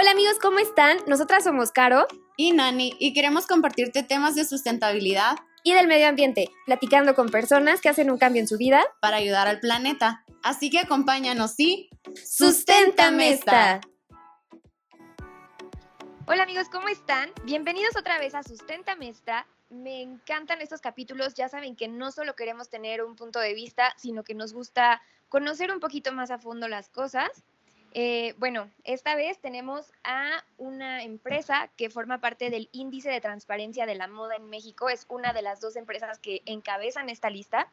Hola amigos, ¿cómo están? Nosotras somos Caro y Nani y queremos compartirte temas de sustentabilidad y del medio ambiente, platicando con personas que hacen un cambio en su vida para ayudar al planeta. Así que acompáñanos y ¡Susténtame esta! Hola amigos, ¿cómo están? Bienvenidos otra vez a Susténtame esta. Me encantan estos capítulos, ya saben que no solo queremos tener un punto de vista, sino que nos gusta conocer un poquito más a fondo las cosas. Eh, bueno, esta vez tenemos a una empresa que forma parte del índice de transparencia de la moda en México. Es una de las dos empresas que encabezan esta lista.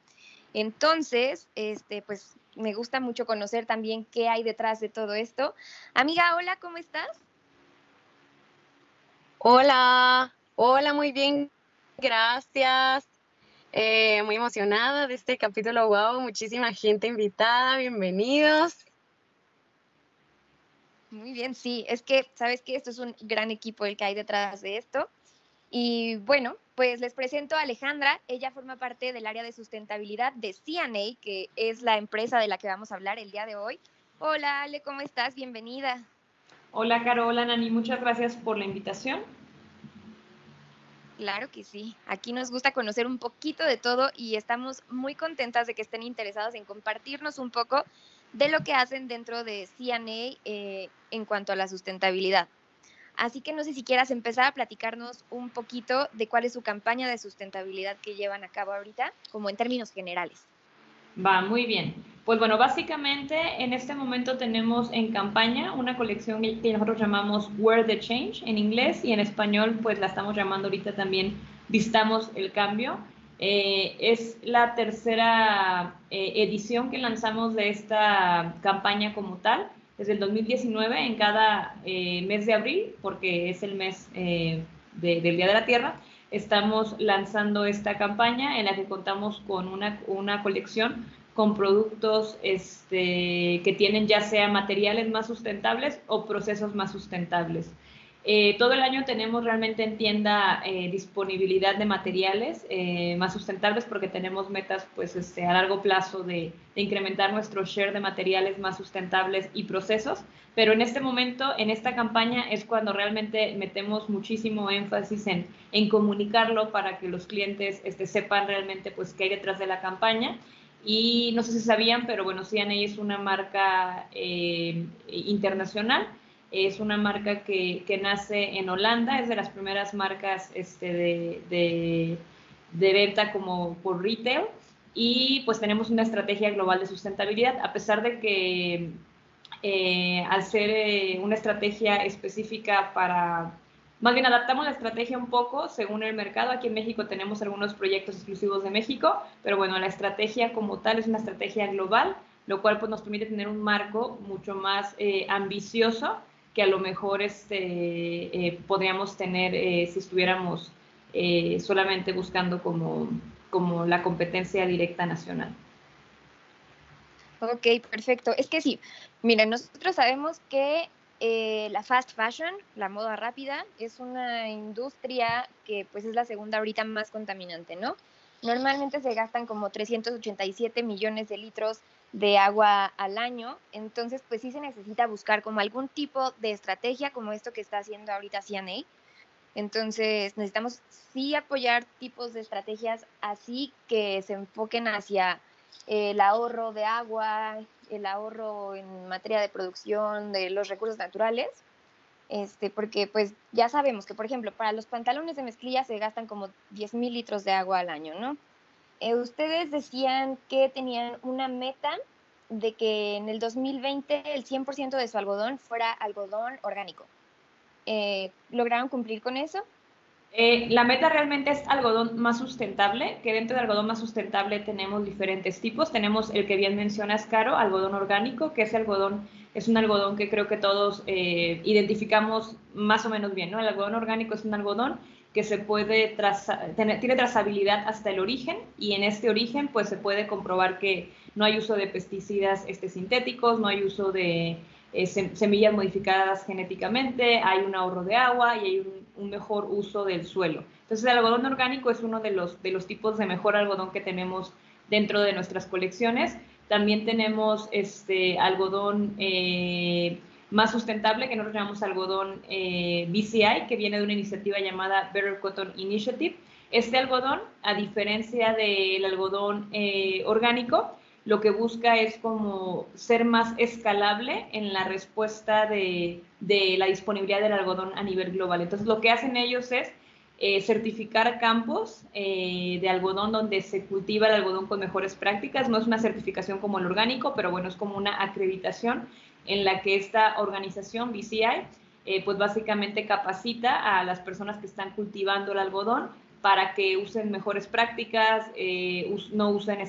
Entonces, este, pues me gusta mucho conocer también qué hay detrás de todo esto. Amiga, hola, ¿cómo estás? Hola, hola, muy bien, gracias. Eh, muy emocionada de este capítulo, wow, muchísima gente invitada, bienvenidos. Muy bien, sí, es que, ¿sabes que Esto es un gran equipo el que hay detrás de esto. Y bueno, pues les presento a Alejandra. Ella forma parte del área de sustentabilidad de CNA, que es la empresa de la que vamos a hablar el día de hoy. Hola, Ale, ¿cómo estás? Bienvenida. Hola, Carola, Nani, muchas gracias por la invitación. Claro que sí. Aquí nos gusta conocer un poquito de todo y estamos muy contentas de que estén interesados en compartirnos un poco de lo que hacen dentro de CNA eh, en cuanto a la sustentabilidad. Así que no sé si quieras empezar a platicarnos un poquito de cuál es su campaña de sustentabilidad que llevan a cabo ahorita, como en términos generales. Va, muy bien. Pues bueno, básicamente en este momento tenemos en campaña una colección que nosotros llamamos Wear the Change en inglés y en español pues la estamos llamando ahorita también Vistamos el Cambio. Eh, es la tercera eh, edición que lanzamos de esta campaña como tal, desde el 2019 en cada eh, mes de abril, porque es el mes del Día de la Tierra, estamos lanzando esta campaña en la que contamos con una, una colección con productos este, que tienen ya sea materiales más sustentables o procesos más sustentables. Eh, todo el año tenemos realmente en tienda eh, disponibilidad de materiales eh, más sustentables porque tenemos metas pues, este, a largo plazo de, incrementar nuestro share de materiales más sustentables y procesos. Pero en este momento, en esta campaña, es cuando realmente metemos muchísimo énfasis en, en comunicarlo para que los clientes este, sepan realmente pues, qué hay detrás de la campaña. Y no sé si sabían, pero bueno, CNA es una marca internacional es una marca que, nace en Holanda, es de las primeras marcas este, de, venta como por retail y pues tenemos una estrategia global de sustentabilidad, a pesar de que eh, al ser eh, una estrategia específica para, más bien adaptamos la estrategia un poco según el mercado. Aquí en México tenemos algunos proyectos exclusivos de México, pero bueno, la estrategia como tal es una estrategia global, lo cual pues nos permite tener un marco mucho más eh, ambicioso que a lo mejor este, eh, podríamos tener eh, si estuviéramos eh, solamente buscando como, como la competencia directa nacional. Ok, perfecto. Es que sí, miren, nosotros sabemos que la fast fashion, la moda rápida, es una industria que pues es la segunda ahorita más contaminante, ¿no? Normalmente se gastan como 387 millones de litros de agua al año. Entonces, pues sí se necesita buscar como algún tipo de estrategia como esto que está haciendo ahorita CNA. Entonces, necesitamos sí apoyar tipos de estrategias así que se enfoquen hacia el ahorro de agua, el ahorro en materia de producción de los recursos naturales. Este, porque pues ya sabemos que, por ejemplo, para los pantalones de mezclilla se gastan como 10 mil litros de agua al año, ¿no? Eh, ustedes decían que tenían una meta de que en el 2020 el 100% de su algodón fuera algodón orgánico. Eh, ¿Lograron cumplir con eso? Eh, la meta realmente es algodón más sustentable, que dentro de algodón más sustentable tenemos diferentes tipos. Tenemos el que bien mencionas, Caro, algodón orgánico, que ese algodón es un algodón que creo que todos identificamos más o menos bien, ¿no? El algodón orgánico es un algodón que se puede trazar, tiene trazabilidad hasta el origen y en este origen pues se puede comprobar que no hay uso de pesticidas este, sintéticos, no hay uso de eh, semillas modificadas genéticamente, hay un ahorro de agua y hay un, mejor uso del suelo. Entonces el algodón orgánico es uno de los, de los tipos de mejor algodón que tenemos dentro de nuestras colecciones. También tenemos este algodón eh, más sustentable que nosotros llamamos algodón eh, BCI, que viene de una iniciativa llamada Better Cotton Initiative. Este algodón, a diferencia del algodón eh, orgánico, lo que busca es como ser más escalable en la respuesta de, de la disponibilidad del algodón a nivel global. Entonces, lo que hacen ellos es eh, certificar campos de algodón donde se cultiva el algodón con mejores prácticas. No es una certificación como el orgánico, pero bueno, es como una acreditación en la que esta organización, BCI, eh, pues básicamente capacita a las personas que están cultivando el algodón para que usen mejores prácticas, no usen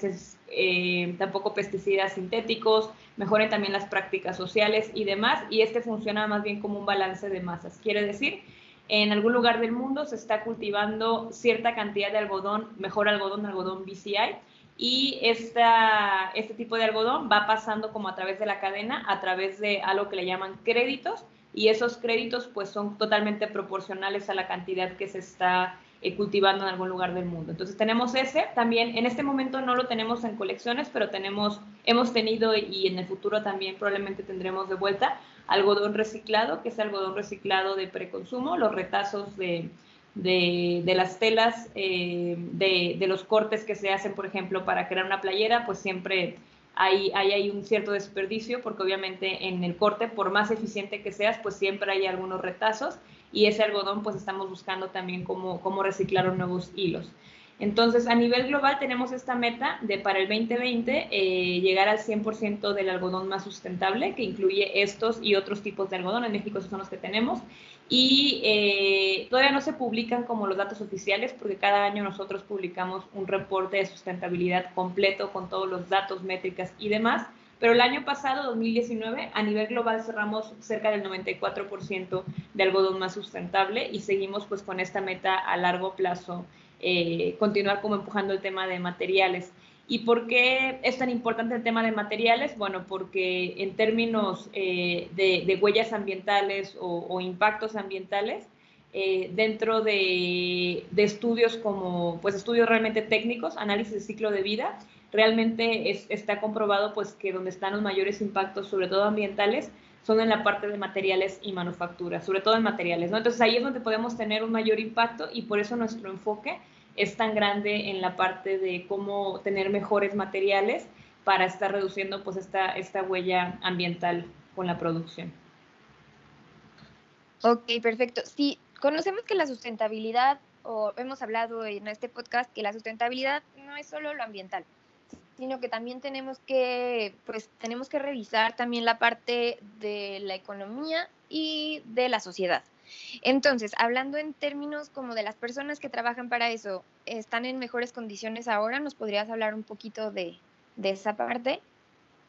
tampoco pesticidas sintéticos, mejoren también las prácticas sociales y demás. Y este funciona más bien como un balance de masas. Quiere decir en algún lugar del mundo se está cultivando cierta cantidad de algodón, mejor algodón, algodón BCI, y esta, este tipo de algodón va pasando como a través de la cadena, a través de algo que le llaman créditos, y esos créditos pues son totalmente proporcionales a la cantidad que se está eh, cultivando en algún lugar del mundo. Entonces tenemos ese, también en este momento no lo tenemos en colecciones, pero tenemos, hemos tenido y en el futuro también probablemente tendremos de vuelta algodón reciclado, que es algodón reciclado de preconsumo, los retazos de, de, las telas, eh, de, los cortes que se hacen, por ejemplo, para crear una playera, pues siempre hay, hay, hay, un cierto desperdicio, porque obviamente en el corte, por más eficiente que seas, pues siempre hay algunos retazos y ese algodón pues estamos buscando también cómo, cómo reciclar nuevos hilos. Entonces, a nivel global tenemos esta meta de para el 2020 eh, llegar al 100% del algodón más sustentable, que incluye estos y otros tipos de algodón. En México esos son los que tenemos. Y eh, todavía no se publican como los datos oficiales, porque cada año nosotros publicamos un reporte de sustentabilidad completo con todos los datos, métricas y demás. Pero el año pasado, 2019, a nivel global cerramos cerca del 94% de algodón más sustentable y seguimos pues con esta meta a largo plazo eh, continuar como empujando el tema de materiales. ¿Y por qué es tan importante el tema de materiales? Bueno, porque en términos eh, de, huellas ambientales o, impactos ambientales, eh, dentro de, estudios como, pues estudios realmente técnicos, análisis de ciclo de vida, realmente está comprobado pues que donde están los mayores impactos, sobre todo ambientales, son en la parte de materiales y manufactura, sobre todo en materiales, ¿no? Entonces ahí es donde podemos tener un mayor impacto y por eso nuestro enfoque es tan grande en la parte de cómo tener mejores materiales para estar reduciendo pues esta, esta huella ambiental con la producción. Ok, perfecto. Sí, conocemos que la sustentabilidad, o hemos hablado en este podcast, que la sustentabilidad no es solo lo ambiental, sino que también tenemos que, pues, tenemos que revisar también la parte de la economía y de la sociedad. Entonces, hablando en términos como de las personas que trabajan para eso, ¿están en mejores condiciones ahora? ¿Nos podrías hablar un poquito de, de esa parte?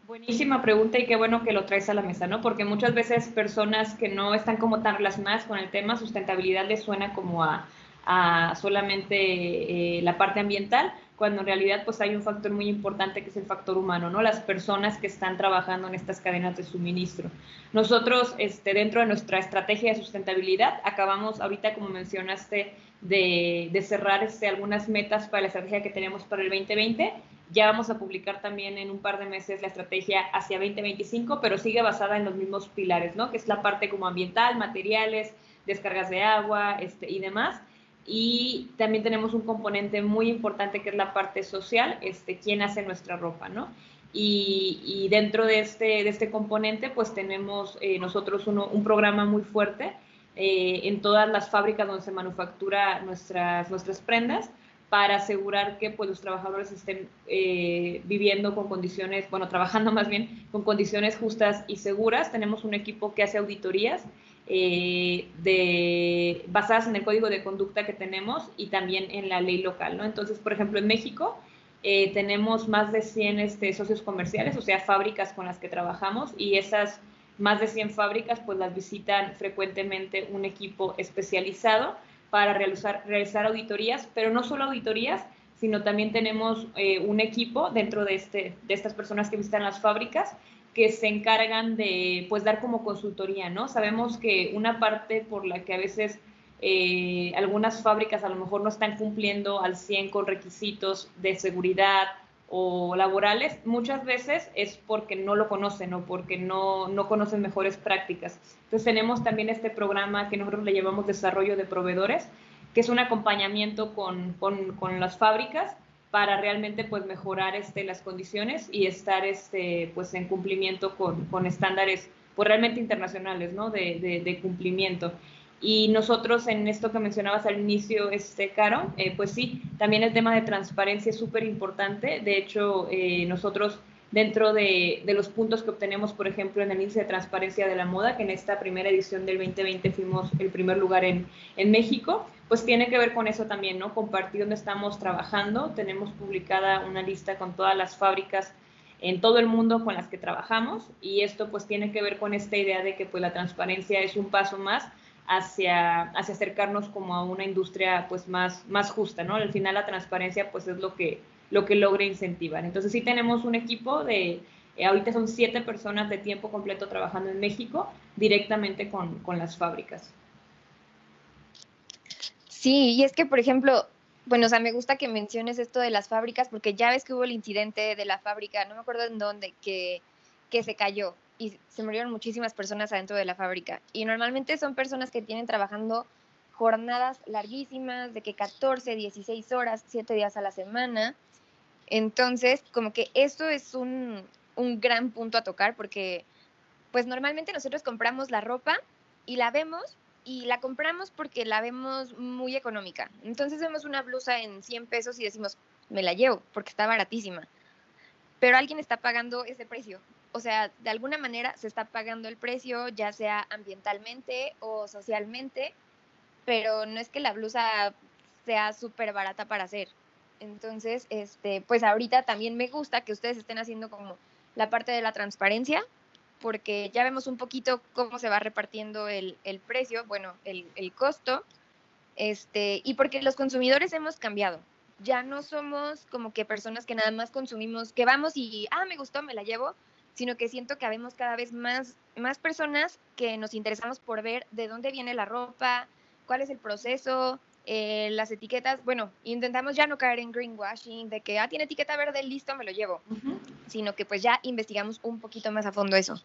Buenísima pregunta y qué bueno que lo traes a la mesa, ¿no? Porque muchas veces personas que no están como tan relacionadas con el tema sustentabilidad les suena como a, a solamente eh, la parte ambiental, cuando en realidad pues hay un factor muy importante que es el factor humano, ¿no? Las personas que están trabajando en estas cadenas de suministro. Nosotros, este, dentro de nuestra estrategia de sustentabilidad, acabamos ahorita, como mencionaste, de, de cerrar este, algunas metas para la estrategia que tenemos para el 2020. Ya vamos a publicar también en un par de meses la estrategia hacia 2025, pero sigue basada en los mismos pilares, ¿no? Que es la parte como ambiental, materiales, descargas de agua este, y demás y también tenemos un componente muy importante que es la parte social, este, quién hace nuestra ropa, ¿no? Y, dentro de este, de este componente, pues tenemos eh, nosotros un programa muy fuerte eh, en todas las fábricas donde se manufactura nuestras, nuestras prendas para asegurar que pues, los trabajadores estén eh, viviendo con condiciones, bueno, trabajando más bien con condiciones justas y seguras. Tenemos un equipo que hace auditorías eh, basadas en el código de conducta que tenemos y también en la ley local, ¿no? Entonces, por ejemplo, en México eh, tenemos más de 100 este, socios comerciales, o sea, fábricas con las que trabajamos y esas más de 100 fábricas pues las visitan frecuentemente un equipo especializado para realizar, realizar auditorías, pero no solo auditorías, sino también tenemos eh, un equipo dentro de, este, de estas personas que visitan las fábricas que se encargan de pues dar como consultoría, ¿no? Sabemos que una parte por la que a veces eh, algunas fábricas a lo mejor no están cumpliendo al 100 con requisitos de seguridad o laborales, muchas veces es porque no lo conocen o porque no, no conocen mejores prácticas. Entonces tenemos también este programa que nosotros le llamamos desarrollo de proveedores, que es un acompañamiento con, con, con las fábricas para realmente pues mejorar este, las condiciones y estar este, pues en cumplimiento con, con estándares pues realmente internacionales, ¿no? De, de, cumplimiento. Y nosotros en esto que mencionabas al inicio, este, Caro, eh, pues sí, también el tema de transparencia es súper importante. De hecho, eh, nosotros dentro de, de, los puntos que obtenemos, por ejemplo, en el índice de transparencia de la moda, que en esta primera edición del 2020 fuimos el primer lugar en, en México, pues tiene que ver con eso también, ¿no? Compartir dónde estamos trabajando. Tenemos publicada una lista con todas las fábricas en todo el mundo con las que trabajamos y esto pues tiene que ver con esta idea de que pues la transparencia es un paso más hacia, hacia acercarnos como a una industria pues más, más justa, ¿no? Al final la transparencia pues es lo que, lo que logra incentivar. Entonces sí tenemos un equipo de, eh, ahorita son siete personas de tiempo completo trabajando en México directamente con, con las fábricas. Sí, y es que, por ejemplo, bueno, o sea, me gusta que menciones esto de las fábricas porque ya ves que hubo el incidente de la fábrica, no me acuerdo en dónde, que, que se cayó y se murieron muchísimas personas adentro de la fábrica. Y normalmente son personas que tienen trabajando jornadas larguísimas, de que 14, 16 horas, 7 días a la semana. Entonces, como que eso es un, un gran punto a tocar porque, pues normalmente nosotros compramos la ropa y la vemos y la compramos porque la vemos muy económica. Entonces vemos una blusa en 100 pesos y decimos, me la llevo porque está baratísima. Pero alguien está pagando ese precio o sea, de alguna manera se está pagando el precio, ya sea ambientalmente o socialmente, pero no es que la blusa sea súper barata para hacer. Entonces, este, pues ahorita también me gusta que ustedes estén haciendo como la parte de la transparencia, porque ya vemos un poquito cómo se va repartiendo el, el precio, bueno, el, el, costo, este, y porque los consumidores hemos cambiado. Ya no somos como que personas que nada más consumimos, que vamos y, ah, me gustó, me la llevo, sino que siento que habemos cada vez más, más personas que nos interesamos por ver de dónde viene la ropa, cuál es el proceso, eh, las etiquetas. Bueno, intentamos ya no caer en greenwashing, de que, ah, tiene etiqueta verde, listo, me lo llevo, sino que pues ya investigamos un poquito más a fondo eso.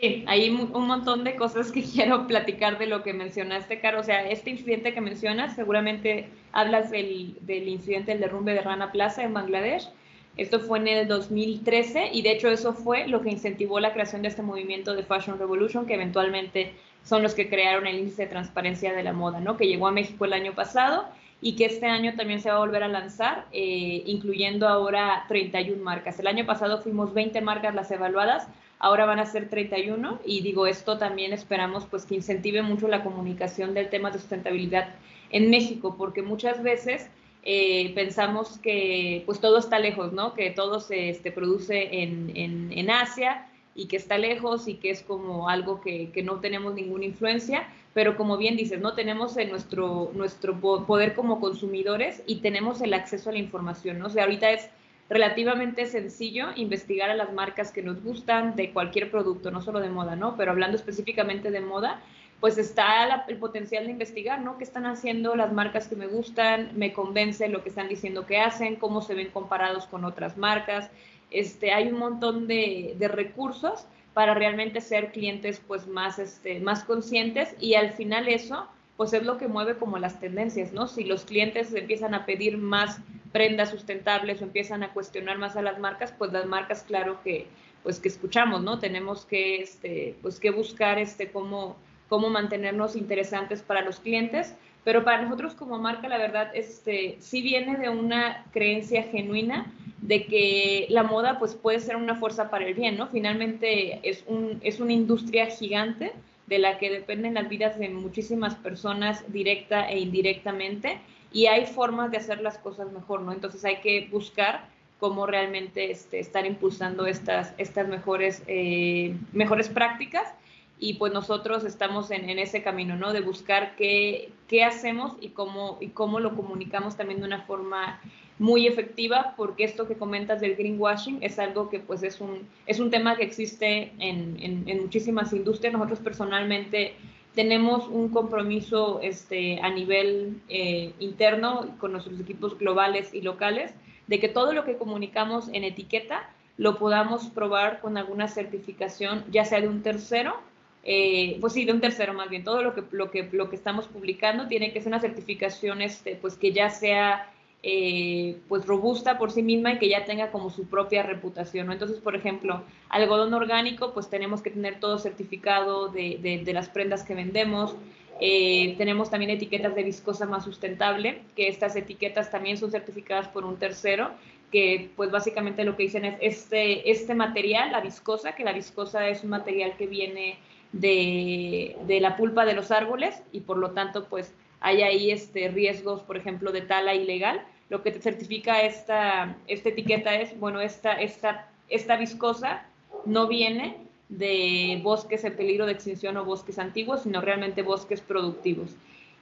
Sí, hay un montón de cosas que quiero platicar de lo que mencionaste, Caro. O sea, este incidente que mencionas, seguramente hablas del, del incidente del derrumbe de Rana Plaza en Bangladesh. Esto fue en el 2013 y de hecho eso fue lo que incentivó la creación de este movimiento de Fashion Revolution, que eventualmente son los que crearon el índice de transparencia de la moda, ¿no? Que llegó a México el año pasado y que este año también se va a volver a lanzar, eh, incluyendo ahora 31 marcas. El año pasado fuimos 20 marcas las evaluadas, ahora van a ser 31 y digo, esto también esperamos pues que incentive mucho la comunicación del tema de sustentabilidad en México, porque muchas veces eh, pensamos que pues todo está lejos, ¿no? Que todo se este, produce en, en, Asia y que está lejos y que es como algo que, que, no tenemos ninguna influencia, pero como bien dices, no tenemos en nuestro, nuestro poder como consumidores y tenemos el acceso a la información, ¿no? O sea, ahorita es relativamente sencillo investigar a las marcas que nos gustan de cualquier producto, no solo de moda, ¿no? Pero hablando específicamente de moda, pues está el potencial de investigar, ¿no? ¿Qué están haciendo las marcas que me gustan? Me convence lo que están diciendo que hacen, cómo se ven comparados con otras marcas. Este, hay un montón de, recursos para realmente ser clientes pues más, este, más conscientes y al final eso pues es lo que mueve como las tendencias, ¿no? Si los clientes empiezan a pedir más prendas sustentables o empiezan a cuestionar más a las marcas, pues las marcas claro que pues que escuchamos, ¿no? Tenemos que este pues que buscar este cómo cómo mantenernos interesantes para los clientes, pero para nosotros como marca, la verdad, este, sí viene de una creencia genuina de que la moda pues puede ser una fuerza para el bien, ¿no? Finalmente es, un, es una industria gigante de la que dependen las vidas de muchísimas personas directa e indirectamente y hay formas de hacer las cosas mejor, ¿no? Entonces hay que buscar cómo realmente este, estar impulsando estas, estas mejores, eh, mejores prácticas y pues nosotros estamos en, en, ese camino, ¿no? De buscar qué, qué hacemos y cómo, y cómo lo comunicamos también de una forma muy efectiva, porque esto que comentas del greenwashing es algo que pues es un, es un tema que existe en, en, muchísimas industrias. Nosotros personalmente tenemos un compromiso este, a nivel eh, interno con nuestros equipos globales y locales de que todo lo que comunicamos en etiqueta lo podamos probar con alguna certificación, ya sea de un tercero, eh, pues sí, de un tercero más bien, todo lo que, lo, que, lo que estamos publicando tiene que ser una certificación este, pues que ya sea eh, pues robusta por sí misma y que ya tenga como su propia reputación. Entonces, por ejemplo, algodón orgánico, pues tenemos que tener todo certificado de, de, las prendas que vendemos. Eh, tenemos también etiquetas de viscosa más sustentable, que estas etiquetas también son certificadas por un tercero, que pues básicamente lo que dicen es este, este material, la viscosa, que la viscosa es un material que viene de, de la pulpa de los árboles y por lo tanto pues hay ahí este, riesgos, por ejemplo, de tala ilegal lo que te certifica esta, esta etiqueta es, bueno, esta, esta, esta viscosa no viene de bosques en peligro de extinción o bosques antiguos, sino realmente bosques productivos.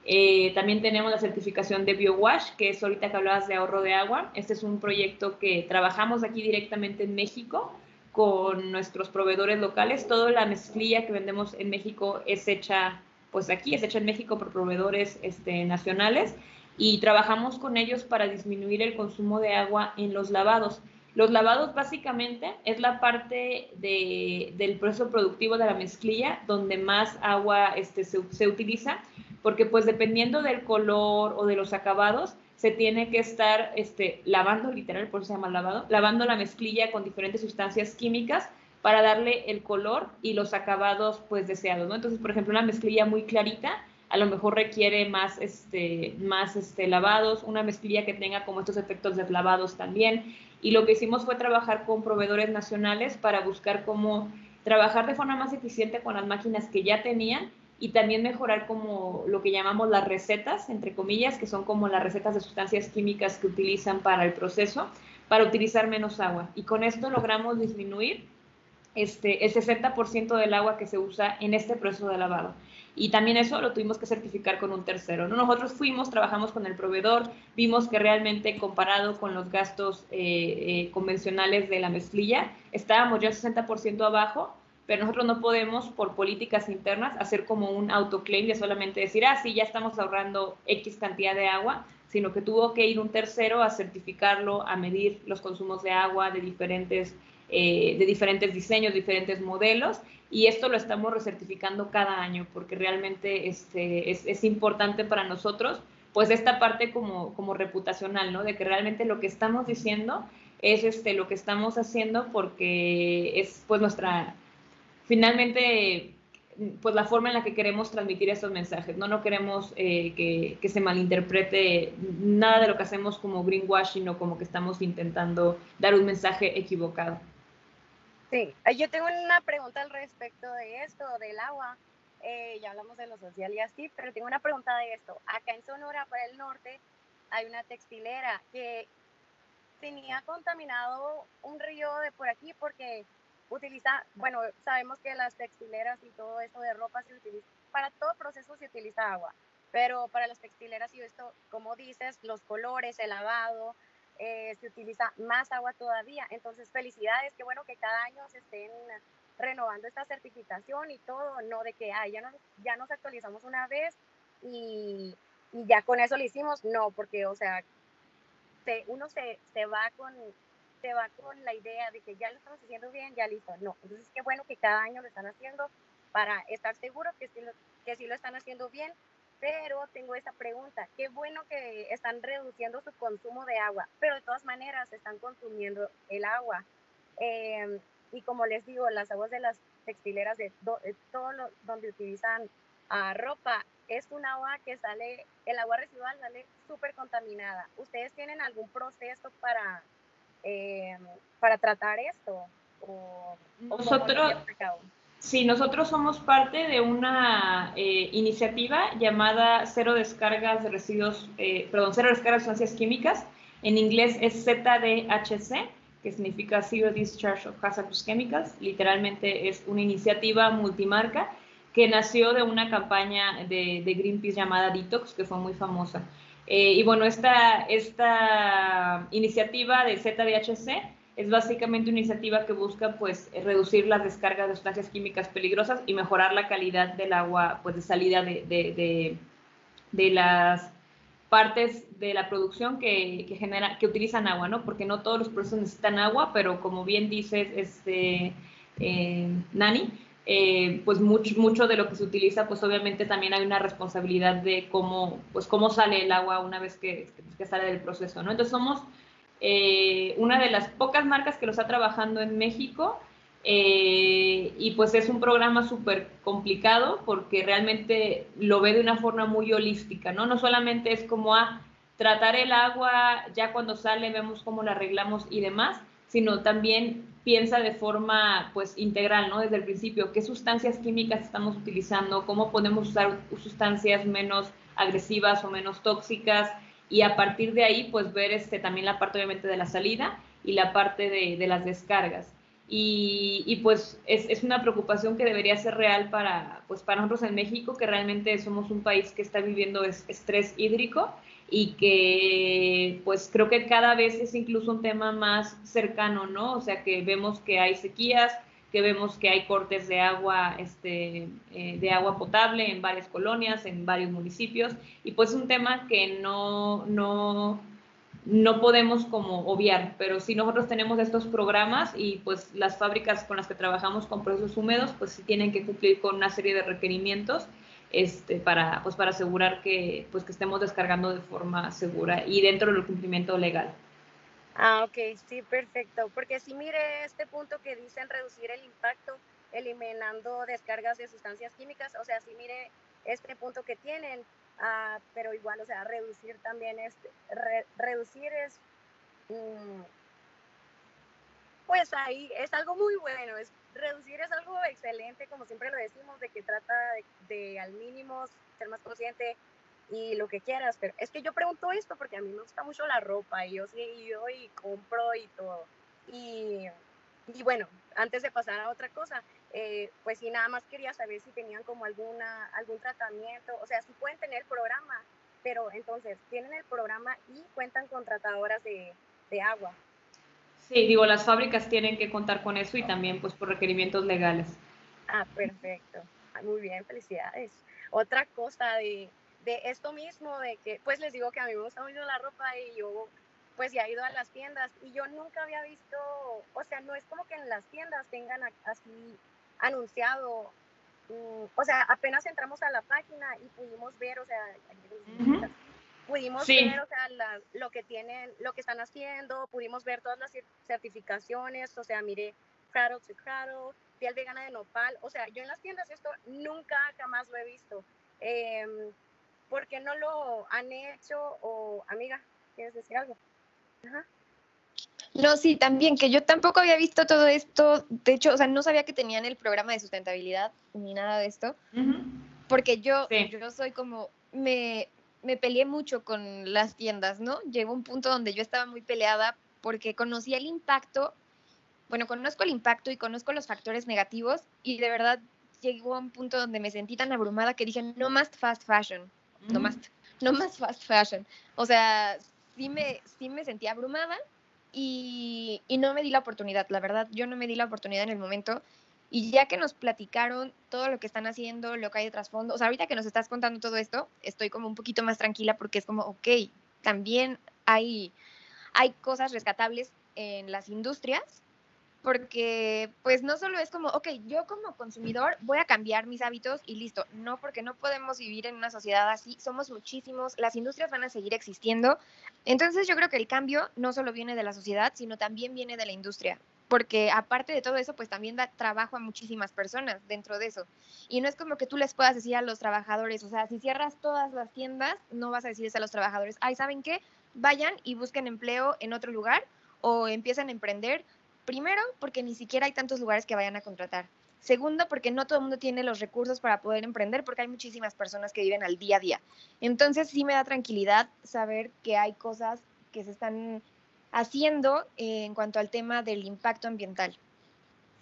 Eh, también tenemos la certificación de BioWash, que es ahorita que hablabas de ahorro de agua. Este es un proyecto que trabajamos aquí directamente en México con nuestros proveedores locales. Toda la mezclilla que vendemos en México es hecha, pues aquí es hecha en México por proveedores este, nacionales y trabajamos con ellos para disminuir el consumo de agua en los lavados. Los lavados básicamente es la parte de, del proceso productivo de la mezclilla donde más agua este, se, se, utiliza, porque pues dependiendo del color o de los acabados, se tiene que estar este, lavando, literal, por eso se llama lavado, lavando la mezclilla con diferentes sustancias químicas para darle el color y los acabados pues deseados, ¿no? Entonces, por ejemplo, una mezclilla muy clarita a lo mejor requiere más, este, más este, lavados, una mezclilla que tenga como estos efectos de lavados también. Y lo que hicimos fue trabajar con proveedores nacionales para buscar cómo trabajar de forma más eficiente con las máquinas que ya tenían y también mejorar como lo que llamamos las recetas, entre comillas, que son como las recetas de sustancias químicas que utilizan para el proceso, para utilizar menos agua. Y con esto logramos disminuir este, el 60% del agua que se usa en este proceso de lavado. Y también eso lo tuvimos que certificar con un tercero. ¿no? Nosotros fuimos, trabajamos con el proveedor, vimos que realmente comparado con los gastos eh, eh, convencionales de la mezclilla, estábamos ya 60% abajo, pero nosotros no podemos, por políticas internas, hacer como un autoclaim de solamente decir, ah, sí, ya estamos ahorrando X cantidad de agua, sino que tuvo que ir un tercero a certificarlo, a medir los consumos de agua de diferentes, eh, de diferentes diseños, diferentes modelos, y esto lo estamos recertificando cada año porque realmente este, es, es, importante para nosotros, pues esta parte como, como reputacional, ¿no? De que realmente lo que estamos diciendo es este, lo que estamos haciendo porque es pues nuestra, finalmente, pues la forma en la que queremos transmitir estos mensajes, ¿no? No queremos eh, que, que, se malinterprete nada de lo que hacemos como greenwashing o como que estamos intentando dar un mensaje equivocado. Sí, yo tengo una pregunta al respecto de esto, del agua. Eh, ya hablamos de lo social y así, pero tengo una pregunta de esto. Acá en Sonora, para el norte, hay una textilera que tenía contaminado un río de por aquí porque utiliza, bueno, sabemos que las textileras y todo esto de ropa se utiliza, para todo proceso se utiliza agua, pero para las textileras y esto, como dices, los colores, el lavado, eh, se utiliza más agua todavía. Entonces, felicidades, qué bueno que cada año se estén renovando esta certificación y todo, no de que ya, nos, ya nos actualizamos una vez y, y, ya con eso lo hicimos, no, porque, o sea, se, uno se, se, va con, se va con la idea de que ya lo estamos haciendo bien, ya listo, no. Entonces, qué bueno que cada año lo están haciendo para estar seguros que sí lo, que sí lo están haciendo bien pero tengo esa pregunta. Qué bueno que están reduciendo su consumo de agua, pero de todas maneras están consumiendo el agua. Em, y como les digo, las aguas de las textileras, de, todo lo, donde utilizan ah, ropa, es un agua que sale, el agua residual sale súper contaminada. ¿Ustedes tienen algún proceso para, em, para tratar esto? ¿O, Nosotros, Sí, nosotros somos parte de una eh, iniciativa llamada Cero Descargas de Residuos, eh, perdón, Cero Descargas de Sustancias Químicas. En inglés es ZDHC, que significa Zero Discharge of Hazardous Chemicals. Literalmente es una iniciativa multimarca que nació de una campaña de, Greenpeace llamada Detox, que fue muy famosa. Eh, y bueno, esta, esta iniciativa de ZDHC es básicamente una iniciativa que busca pues reducir las descargas de sustancias químicas peligrosas y mejorar la calidad del agua pues de salida de, de, de, las partes de la producción que, que, genera, que utilizan agua, ¿no? Porque no todos los procesos necesitan agua, pero como bien dices, este, eh, Nani, eh, pues mucho, mucho de lo que se utiliza, pues obviamente también hay una responsabilidad de cómo, pues cómo sale el agua una vez que, que sale del proceso, ¿no? Entonces somos eh, una de las pocas marcas que lo está trabajando en México eh, y pues es un programa súper complicado porque realmente lo ve de una forma muy holística, ¿no? No solamente es como a ah, tratar el agua, ya cuando sale vemos cómo la arreglamos y demás, sino también piensa de forma pues integral, ¿no? Desde el principio, qué sustancias químicas estamos utilizando, cómo podemos usar sustancias menos agresivas o menos tóxicas y a partir de ahí pues ver este, también la parte obviamente de la salida y la parte de, de las descargas. Y, y pues es, es, una preocupación que debería ser real para, pues para nosotros en México, que realmente somos un país que está viviendo estrés hídrico y que pues creo que cada vez es incluso un tema más cercano, ¿no? O sea, que vemos que hay sequías, que vemos que hay cortes de agua, este, eh, de agua potable en varias colonias, en varios municipios, y pues es un tema que no, no, no podemos como obviar, pero si nosotros tenemos estos programas y pues las fábricas con las que trabajamos con procesos húmedos, pues sí tienen que cumplir con una serie de requerimientos este, para, pues para asegurar que, pues que estemos descargando de forma segura y dentro del cumplimiento legal. Ah, ok, sí, perfecto. Porque si mire este punto que dicen reducir el impacto eliminando descargas de sustancias químicas, o sea, si mire este punto que tienen, Ah, pero igual, o sea, reducir también es, reducir es, mm, pues ahí es algo muy bueno, es, reducir es algo excelente, como siempre lo decimos, de que trata de, al mínimo ser más consciente y lo que quieras, pero es que yo pregunto esto porque a mí me gusta mucho la ropa y yo sí he ido y compro y todo. Y, y bueno, antes de pasar a otra cosa, eh, pues sí, nada más quería saber si tenían como alguna, algún tratamiento, o sea, si pueden tener programa, pero entonces tienen el programa y cuentan con tratadoras de, de agua. Sí, digo, las fábricas tienen que contar con eso y también pues por requerimientos legales. Ah, perfecto. Ah, muy bien, felicidades. Otra cosa de, de esto mismo, de que pues les digo que a mí me gusta mucho la ropa y yo pues ya he ido a las tiendas y yo nunca había visto, o sea, no es como que en las tiendas tengan así anunciado. Mm, o sea, apenas entramos a la página y pudimos ver, o sea, pudimos ver, o sea, lo que tienen, lo que están haciendo, pudimos ver todas las certificaciones, o sea, mire, Cradle to Cradle, piel vegana de nopal, o sea, yo en las tiendas esto nunca, jamás lo he visto. Eh, ¿Por qué no lo han hecho? O, amiga, ¿quieres decir algo? Ajá. No, sí, también, que yo tampoco había visto todo esto. De hecho, o sea, no sabía que tenían el programa de sustentabilidad ni nada de esto. Porque yo, yo soy como, me, me peleé mucho con las tiendas, ¿no? Llegó un punto donde yo estaba muy peleada porque conocía el impacto, bueno, conozco el impacto y conozco los factores negativos y de verdad llegó a un punto donde me sentí tan abrumada que dije, no más fast fashion, no más, no más fast fashion. O sea, sí me, sí me sentí abrumada y, no me di la oportunidad, la verdad, yo no me di la oportunidad en el momento. Y ya que nos platicaron todo lo que están haciendo, lo que hay de trasfondo, o sea, ahorita que nos estás contando todo esto, estoy como un poquito más tranquila porque es como, ok, también hay, hay cosas rescatables en las industrias porque pues no solo es como, ok, yo como consumidor voy a cambiar mis hábitos y listo, no, porque no podemos vivir en una sociedad así, somos muchísimos, las industrias van a seguir existiendo, entonces yo creo que el cambio no solo viene de la sociedad, sino también viene de la industria, porque aparte de todo eso, pues también da trabajo a muchísimas personas dentro de eso. Y no es como que tú les puedas decir a los trabajadores, o sea, si cierras todas las tiendas, no vas a decirles a los trabajadores, ay, ¿saben qué? Vayan y busquen empleo en otro lugar o empiezan a emprender Primero, porque ni siquiera hay tantos lugares que vayan a contratar. Segundo, porque no todo el mundo tiene los recursos para poder emprender, porque hay muchísimas personas que viven al día a día. Entonces, sí me da tranquilidad saber que hay cosas que se están haciendo en cuanto al tema del impacto ambiental.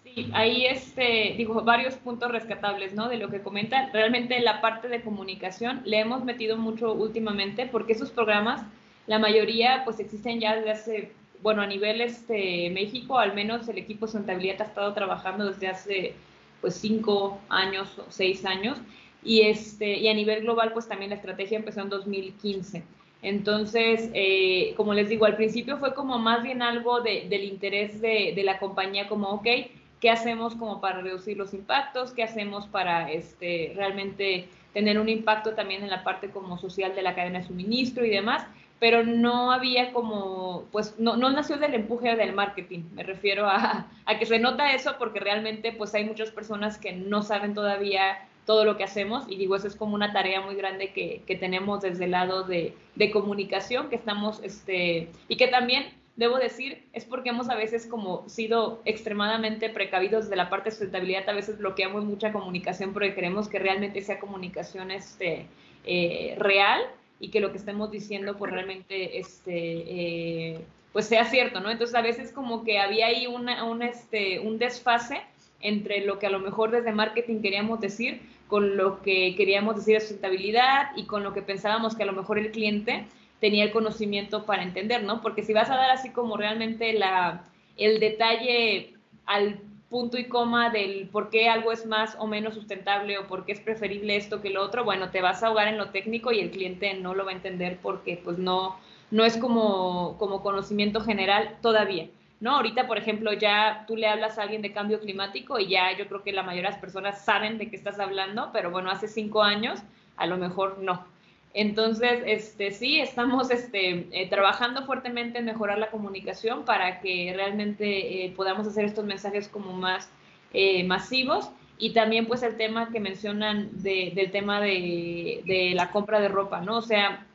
Sí, ahí este, digo, varios puntos rescatables, ¿no? De lo que comentan. Realmente la parte de comunicación le hemos metido mucho últimamente porque esos programas, la mayoría, pues existen ya desde hace bueno, a nivel este, México, al menos el equipo de sustentabilidad ha estado trabajando desde hace pues cinco años o seis años y, este, y a nivel global pues también la estrategia empezó en 2015. Entonces, eh, como les digo, al principio fue como más bien algo del interés de, de, la compañía, como, ok, ¿qué hacemos como para reducir los impactos? ¿Qué hacemos para este, realmente tener un impacto también en la parte como social de la cadena de suministro y demás? Pero no había como, pues no, no nació del empuje del marketing, me refiero a, a que se nota eso porque realmente pues hay muchas personas que no saben todavía todo lo que hacemos. Y digo, eso es como una tarea muy grande que, que tenemos desde el lado de, de, comunicación, que estamos, este, y que también, debo decir, es porque hemos a veces como sido extremadamente precavidos de la parte de sustentabilidad, a veces bloqueamos mucha comunicación porque queremos que realmente sea comunicación este, eh, real y que lo que estemos diciendo pues realmente este, eh, pues sea cierto, ¿no? Entonces a veces como que había ahí una, un, este, un desfase entre lo que a lo mejor desde marketing queríamos decir con lo que queríamos decir de sustentabilidad y con lo que pensábamos que a lo mejor el cliente tenía el conocimiento para entender, ¿no? Porque si vas a dar así como realmente la, el detalle al punto y coma del por qué algo es más o menos sustentable o por qué es preferible esto que lo otro, bueno, te vas a ahogar en lo técnico y el cliente no lo va a entender porque pues no, no es como, como conocimiento general todavía. ¿no? Ahorita, por ejemplo, ya tú le hablas a alguien de cambio climático y ya yo creo que la mayoría de las personas saben de qué estás hablando, pero bueno, hace cinco años a lo mejor no. Entonces, este, sí, estamos este, eh, trabajando fuertemente en mejorar la comunicación para que realmente eh, podamos hacer estos mensajes como más eh, masivos y también pues el tema que mencionan del tema de, de, la compra de ropa, ¿no? O sea,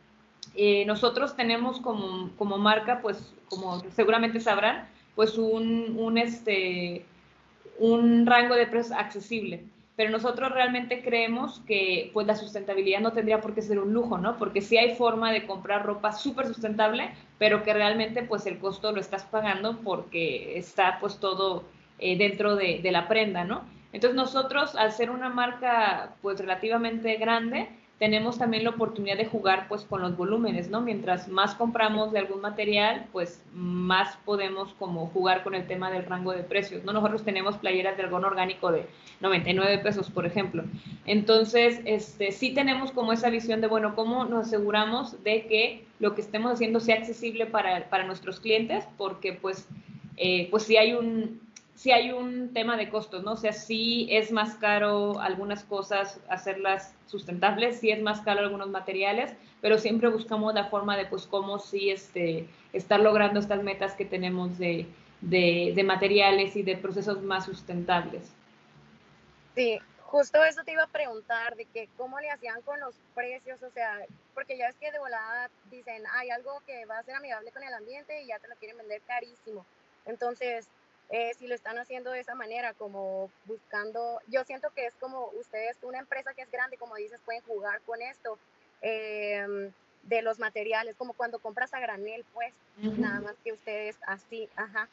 nosotros tenemos como, como marca, pues como seguramente sabrán, pues un, un, este, un rango de precios accesible. Pero nosotros realmente creemos que pues la sustentabilidad no tendría por qué ser un lujo, ¿no? Porque sí hay forma de comprar ropa súper sustentable, pero que realmente pues el costo lo estás pagando porque está pues todo eh, dentro de, de la prenda, ¿no? Entonces nosotros, al ser una marca pues relativamente grande, tenemos también la oportunidad de jugar pues con los volúmenes, ¿no? Mientras más compramos de algún material, pues más podemos como jugar con el tema del rango de precios, ¿no? Nosotros tenemos playeras de algodón orgánico de 99 pesos, por ejemplo. Entonces, este, sí tenemos como esa visión de, bueno, ¿cómo nos aseguramos de que lo que estemos haciendo sea accesible para, para nuestros clientes? Porque pues, eh, pues si hay un, si hay un tema de costos, ¿no? O sea, sí es más caro algunas cosas hacerlas sustentables, sí es más caro algunos materiales, pero siempre buscamos la forma de, pues, cómo sí este, estar logrando estas metas que tenemos de, de, de materiales y de procesos más sustentables. Sí, justo eso te iba a preguntar, de que cómo le hacían con los precios, o sea, porque ya es que de volada dicen, hay algo que va a ser amigable con el ambiente y ya te lo quieren vender carísimo. Entonces, eh, si lo están haciendo de esa manera, como buscando, yo siento que es como ustedes, una empresa que es grande, como dices, pueden jugar con esto em, de los materiales, como cuando compras a granel, pues, nada más que ustedes así, ajá.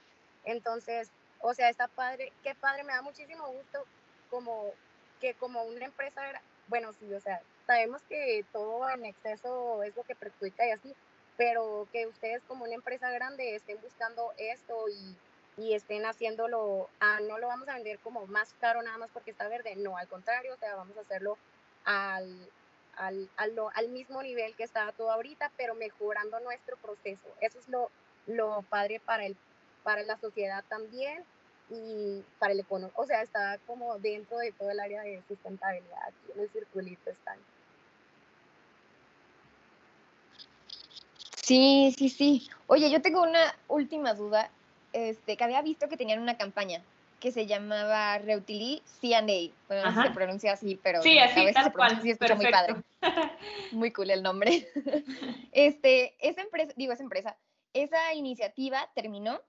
Entonces, o sea, está padre, qué padre, me da muchísimo gusto como que como una empresa, bueno, sí, o sea, sabemos que todo en exceso es lo que perjudica y así, pero que ustedes como una empresa grande estén buscando esto y y estén haciéndolo, ah, no lo vamos a vender como más caro nada más porque está verde, no, al contrario, o sea, vamos a hacerlo al, al, al, al mismo nivel que está todo ahorita, pero mejorando nuestro proceso. Eso es lo, lo padre para, el, para la sociedad también y para el economía, o sea, está como dentro de todo el área de sustentabilidad, aquí en el circulito están. Sí, sí, sí. Oye, yo tengo una última duda este, que había visto que tenían una campaña que se llamaba Reutili CNA. Bueno, no se pronuncia así, pero sí, así, tal se pronuncia así, escucha muy padre. muy cool el nombre. este, esa empresa, digo, esa empresa, esa iniciativa terminó.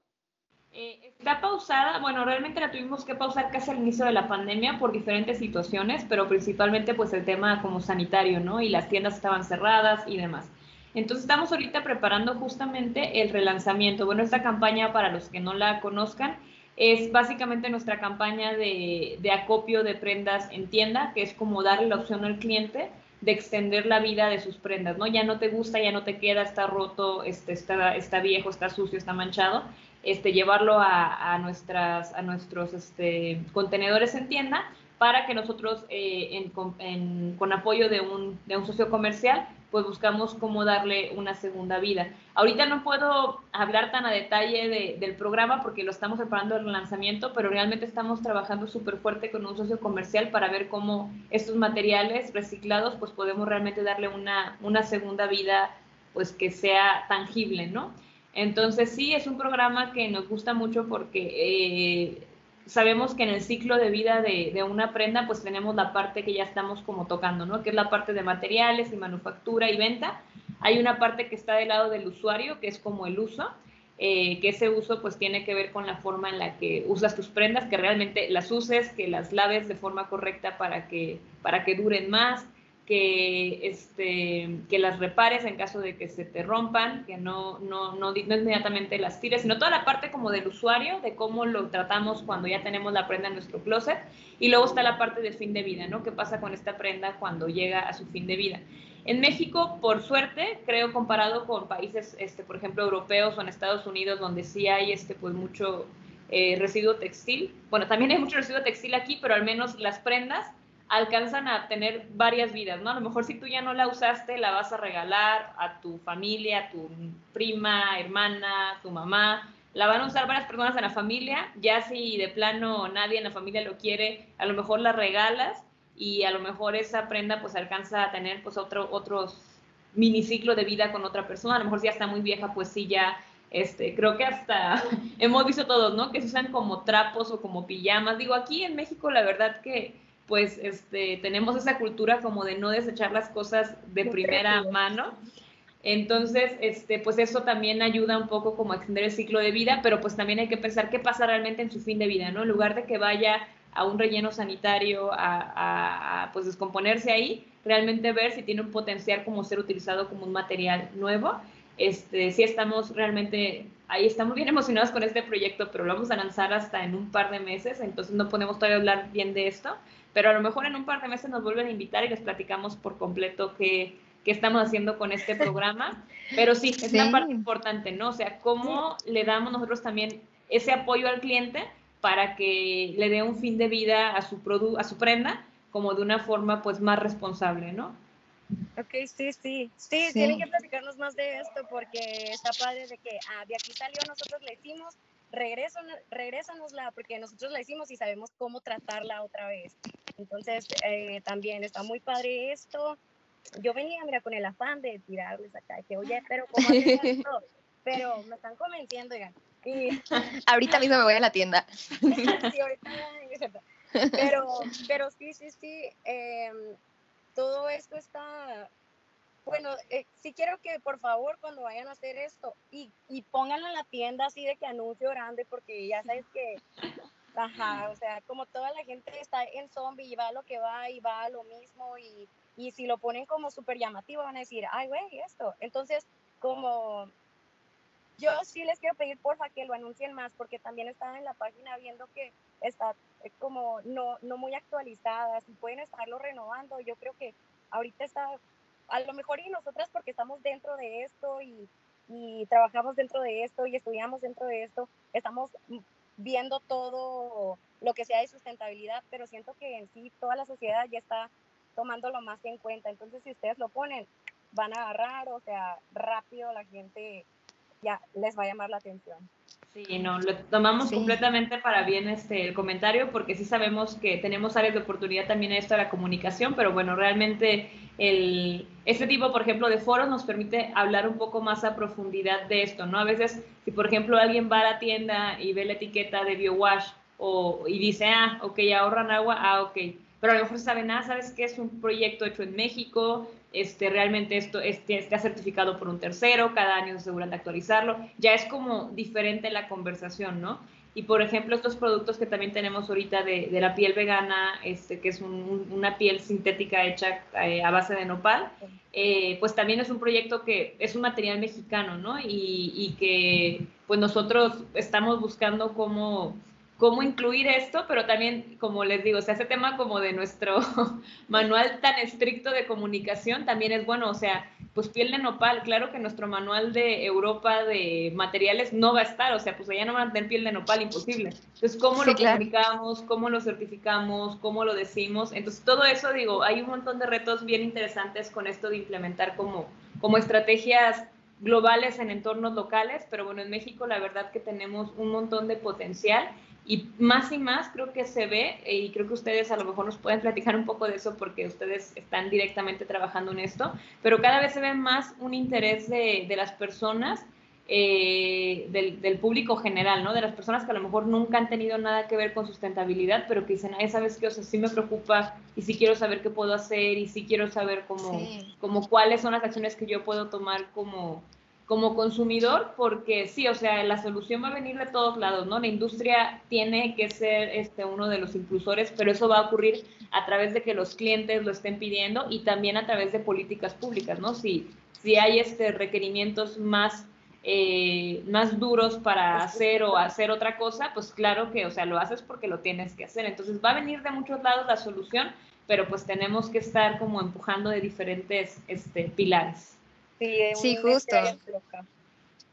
Eh, está pausada, bueno, realmente la tuvimos que pausar casi al inicio de la pandemia por diferentes situaciones, pero principalmente pues el tema como sanitario, ¿no? Y las tiendas estaban cerradas y demás. Entonces estamos ahorita preparando justamente el relanzamiento. Bueno, esta campaña, para los que no la conozcan, es básicamente nuestra campaña de, acopio de prendas en tienda, que es como darle la opción al cliente de extender la vida de sus prendas, ¿no? Ya no te gusta, ya no te queda, está roto, este, está, viejo, está sucio, está manchado, este, llevarlo a, nuestras, a nuestros este, contenedores en tienda para que nosotros, eh, con apoyo de un socio comercial, pues buscamos cómo darle una segunda vida. Ahorita no puedo hablar tan a detalle del programa porque lo estamos preparando el lanzamiento, pero realmente estamos trabajando súper fuerte con un socio comercial para ver cómo estos materiales reciclados pues podemos realmente darle una, una segunda vida pues que sea tangible, ¿no? Entonces sí, es un programa que nos gusta mucho porque eh, sabemos que en el ciclo de vida de, una prenda, pues tenemos la parte que ya estamos como tocando, ¿no? Que es la parte de materiales y manufactura y venta. Hay una parte que está del lado del usuario, que es como el uso, eh, que ese uso pues tiene que ver con la forma en la que usas tus prendas, que realmente las uses, que las laves de forma correcta para que, para que duren más, que, este, que las repares en caso de que se te rompan, que no, no, no, no inmediatamente las tires, sino toda la parte como del usuario, de cómo lo tratamos cuando ya tenemos la prenda en nuestro closet. Y luego está la parte del fin de vida, ¿no? ¿Qué pasa con esta prenda cuando llega a su fin de vida? En México, por suerte, creo comparado con países, este, por ejemplo, europeos o en Estados Unidos, donde sí hay este, pues, mucho eh, residuo textil. Bueno, también hay mucho residuo textil aquí, pero al menos las prendas alcanzan a tener varias vidas, ¿no? A lo mejor si tú ya no la usaste, la vas a regalar a tu familia, a tu prima, hermana, tu mamá, la van a usar varias personas en la familia, ya si de plano nadie en la familia lo quiere, a lo mejor la regalas y a lo mejor esa prenda pues alcanza a tener pues otro, otros miniciclo de vida con otra persona, a lo mejor si ya está muy vieja, pues sí ya, este, creo que hasta hemos visto todos, ¿no? Que se usan como trapos o como pijamas, digo, aquí en México la verdad que pues este, tenemos esa cultura como de no desechar las cosas de primera mano. Entonces, este, pues eso también ayuda un poco como a extender el ciclo de vida, pero pues también hay que pensar qué pasa realmente en su fin de vida, ¿no? En lugar de que vaya a un relleno sanitario a, a, pues descomponerse ahí, realmente ver si tiene un potencial como ser utilizado como un material nuevo. Este, sí estamos realmente, ahí estamos bien emocionados con este proyecto, pero lo vamos a lanzar hasta en un par de meses, entonces no podemos todavía hablar bien de esto, pero a lo mejor en un par de meses nos vuelven a invitar y les platicamos por completo qué, qué estamos haciendo con este programa. Pero sí, es una parte importante, ¿no? O sea, cómo le damos nosotros también ese apoyo al cliente para que le dé un fin de vida a su, a su prenda como de una forma pues más responsable, ¿no? Ok, sí, sí, sí, tienen que platicarnos más de esto porque está padre de que ah, de aquí salió, nosotros le hicimos, regrésanosla porque nosotros la hicimos y sabemos cómo tratarla otra vez. Entonces, eh, también está muy padre esto. Yo venía, mira, con el afán de tirarles acá, que oye, pero ¿cómo esto? Pero me están convenciendo, oigan. Y... ahorita mismo me voy a la tienda. sí, ahorita, pero, pero sí, sí, sí. Em, todo esto está bueno, eh, sí quiero que por favor cuando vayan a hacer esto y, y pónganlo en la tienda así de que anuncio grande porque ya sabes que, ajá, o sea, como toda la gente está en zombie y va a lo que va y va a lo mismo y, y si lo ponen como súper llamativo van a decir, ay, güey, esto. Entonces, como yo sí les quiero pedir porfa que lo anuncien más porque también estaba en la página viendo que está eh, como no, no muy actualizada, si pueden estarlo renovando, yo creo que ahorita está a lo mejor y nosotras porque estamos dentro de esto y, y trabajamos dentro de esto y estudiamos dentro de esto, estamos viendo todo lo que sea de sustentabilidad, pero siento que en sí toda la sociedad ya está tomándolo más en cuenta. Entonces, si ustedes lo ponen, van a agarrar, o sea, rápido la gente ya les va a llamar la atención. Sí, no, lo tomamos completamente para bien este el comentario porque sí sabemos que tenemos áreas de oportunidad también en esto de la comunicación, pero bueno, realmente el, este tipo, por ejemplo, de foros nos permite hablar un poco más a profundidad de esto, ¿no? A veces, si por ejemplo alguien va a la tienda y ve la etiqueta de BioWash o, y dice, ah, ok, ahorran agua, ah, ok, pero a lo mejor saben, ah, ¿sabes qué? Es un proyecto hecho en México, este, realmente esto este, está certificado por un tercero, cada año se aseguran de actualizarlo, ya es como diferente la conversación, ¿no? Y por ejemplo, estos productos que también tenemos ahorita de, de la piel vegana, este, que es una piel sintética hecha eh, a base de nopal, eh, pues también es un proyecto que es un material mexicano, ¿no? Y, y que pues nosotros estamos buscando cómo cómo incluir esto, pero también, como les digo, o sea, ese tema como de nuestro manual tan estricto de comunicación también es bueno, o sea, pues piel de nopal, claro que nuestro manual de Europa de materiales no va a estar, o sea, pues allá no van a tener piel de nopal, imposible. Entonces, ¿cómo lo fabricamos? ¿Cómo lo certificamos? ¿Cómo lo decimos? Entonces, todo eso, digo, hay un montón de retos bien interesantes con esto de implementar como, como estrategias globales en entornos locales, pero bueno, en México la verdad que tenemos un montón de potencial y más y más creo que se ve, eh, y creo que ustedes a lo mejor nos pueden platicar un poco de eso porque ustedes están directamente trabajando en esto, pero cada vez se ve más un interés de, de las personas, eh, del, del, público general, ¿no? De las personas que a lo mejor nunca han tenido nada que ver con sustentabilidad, pero que dicen, ay, ¿sabes qué? O sea, sí me preocupa y sí quiero saber qué puedo hacer y sí quiero saber cómo, cómo cuáles son las acciones que yo puedo tomar como como consumidor, porque sí, o sea, la solución va a venir de todos lados, ¿no? La industria tiene que ser este, uno de los impulsores, pero eso va a ocurrir a través de que los clientes lo estén pidiendo y también a través de políticas públicas, ¿no? Si, si hay este, requerimientos más, eh, más duros para hacer o hacer otra cosa, pues claro que, o sea, lo haces porque lo tienes que hacer. Entonces va a venir de muchos lados la solución, pero pues tenemos que estar como empujando de diferentes este, pilares. Sí, justo.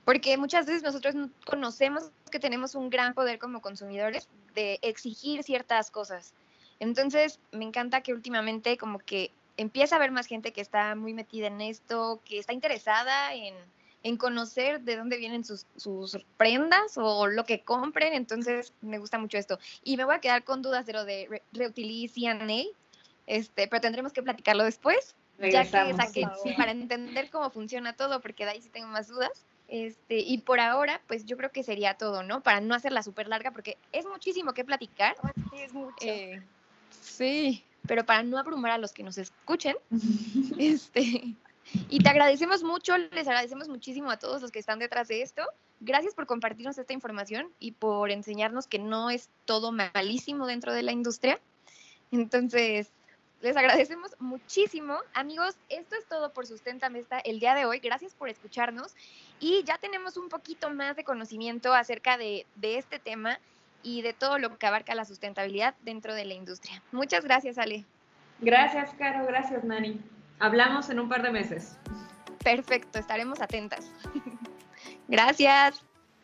Porque muchas veces nosotros conocemos que tenemos un gran poder como consumidores de exigir ciertas cosas. Entonces, me encanta que últimamente como que empieza a haber más gente que está muy metida en esto, que está interesada en, en conocer de dónde vienen sus, sus, prendas o lo que compren. Entonces, me gusta mucho esto. Y me voy a quedar con dudas de lo de re Reutilize CNA, este, pero tendremos que platicarlo después ya que saqué, para entender cómo funciona todo, porque de ahí sí tengo más dudas. Este, y por ahora, pues yo creo que sería todo, ¿no? Para no hacerla súper larga, porque es muchísimo que platicar. Sí, es mucho. Eh, sí, pero para no abrumar a los que nos escuchen, este, y te agradecemos mucho, les agradecemos muchísimo a todos los que están detrás de esto. Gracias por compartirnos esta información y por enseñarnos que no es todo malísimo dentro de la industria. Entonces, les agradecemos muchísimo. Amigos, esto es todo por Sustenta Mesta el día de hoy. Gracias por escucharnos y ya tenemos un poquito más de conocimiento acerca de, de este tema y de todo lo que abarca la sustentabilidad dentro de la industria. Muchas gracias, Ale. Gracias, Caro. Gracias, Nani. Hablamos en un par de meses. Perfecto, estaremos atentas. gracias.